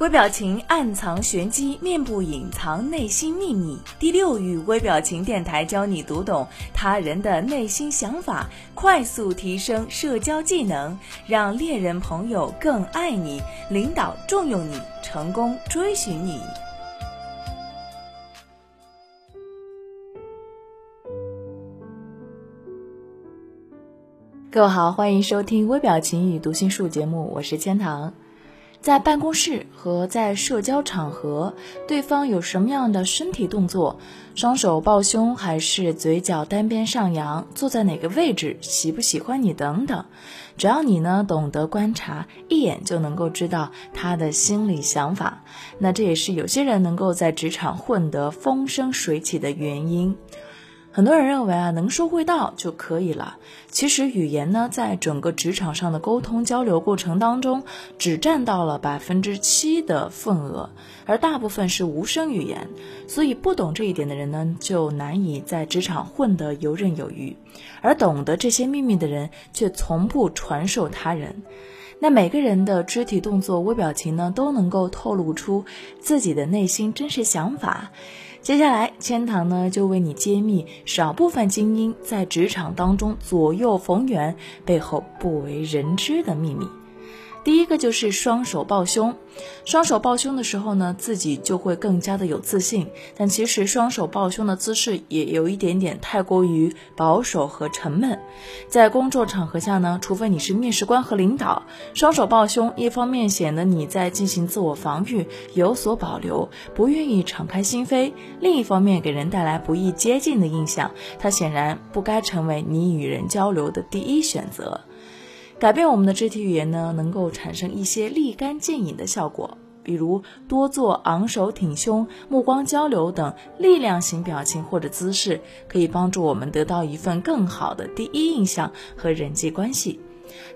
微表情暗藏玄机，面部隐藏内心秘密。第六域微表情电台教你读懂他人的内心想法，快速提升社交技能，让恋人朋友更爱你，领导重用你，成功追寻你。各位好，欢迎收听微表情与读心术节目，我是千堂。在办公室和在社交场合，对方有什么样的身体动作，双手抱胸还是嘴角单边上扬，坐在哪个位置，喜不喜欢你等等，只要你呢懂得观察，一眼就能够知道他的心理想法。那这也是有些人能够在职场混得风生水起的原因。很多人认为啊，能说会道就可以了。其实语言呢，在整个职场上的沟通交流过程当中，只占到了百分之七的份额，而大部分是无声语言。所以不懂这一点的人呢，就难以在职场混得游刃有余；而懂得这些秘密的人，却从不传授他人。那每个人的肢体动作、微表情呢，都能够透露出自己的内心真实想法。接下来，千堂呢就为你揭秘少部分精英在职场当中左右逢源背后不为人知的秘密。第一个就是双手抱胸，双手抱胸的时候呢，自己就会更加的有自信。但其实双手抱胸的姿势也有一点点太过于保守和沉闷。在工作场合下呢，除非你是面试官和领导，双手抱胸，一方面显得你在进行自我防御，有所保留，不愿意敞开心扉；另一方面给人带来不易接近的印象，它显然不该成为你与人交流的第一选择。改变我们的肢体语言呢，能够产生一些立竿见影的效果，比如多做昂首挺胸、目光交流等力量型表情或者姿势，可以帮助我们得到一份更好的第一印象和人际关系。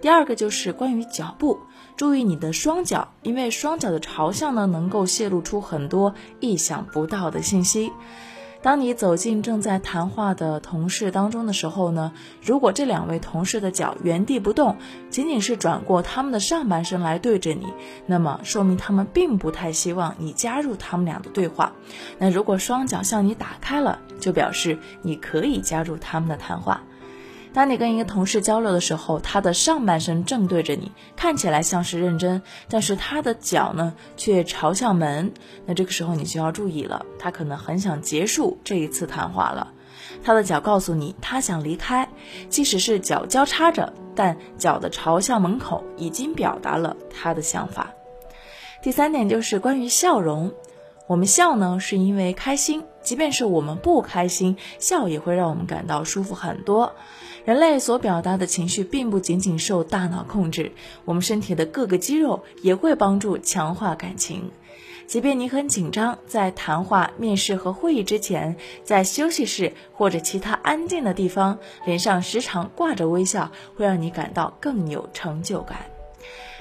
第二个就是关于脚步，注意你的双脚，因为双脚的朝向呢，能够泄露出很多意想不到的信息。当你走进正在谈话的同事当中的时候呢，如果这两位同事的脚原地不动，仅仅是转过他们的上半身来对着你，那么说明他们并不太希望你加入他们俩的对话。那如果双脚向你打开了，就表示你可以加入他们的谈话。当你跟一个同事交流的时候，他的上半身正对着你，看起来像是认真，但是他的脚呢却朝向门。那这个时候你就要注意了，他可能很想结束这一次谈话了。他的脚告诉你他想离开，即使是脚交叉着，但脚的朝向门口已经表达了他的想法。第三点就是关于笑容，我们笑呢是因为开心，即便是我们不开心，笑也会让我们感到舒服很多。人类所表达的情绪并不仅仅受大脑控制，我们身体的各个肌肉也会帮助强化感情。即便你很紧张，在谈话、面试和会议之前，在休息室或者其他安静的地方，脸上时常挂着微笑，会让你感到更有成就感。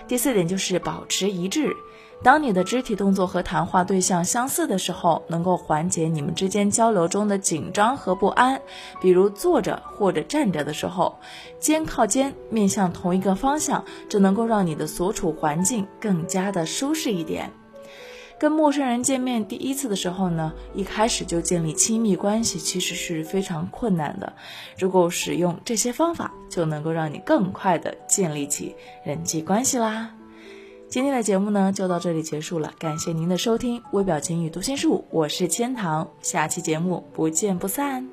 第四点就是保持一致。当你的肢体动作和谈话对象相似的时候，能够缓解你们之间交流中的紧张和不安。比如坐着或者站着的时候，肩靠肩，面向同一个方向，这能够让你的所处环境更加的舒适一点。跟陌生人见面第一次的时候呢，一开始就建立亲密关系，其实是非常困难的。如果使用这些方法，就能够让你更快的建立起人际关系啦。今天的节目呢，就到这里结束了。感谢您的收听，微表情与读心术，我是千堂，下期节目不见不散。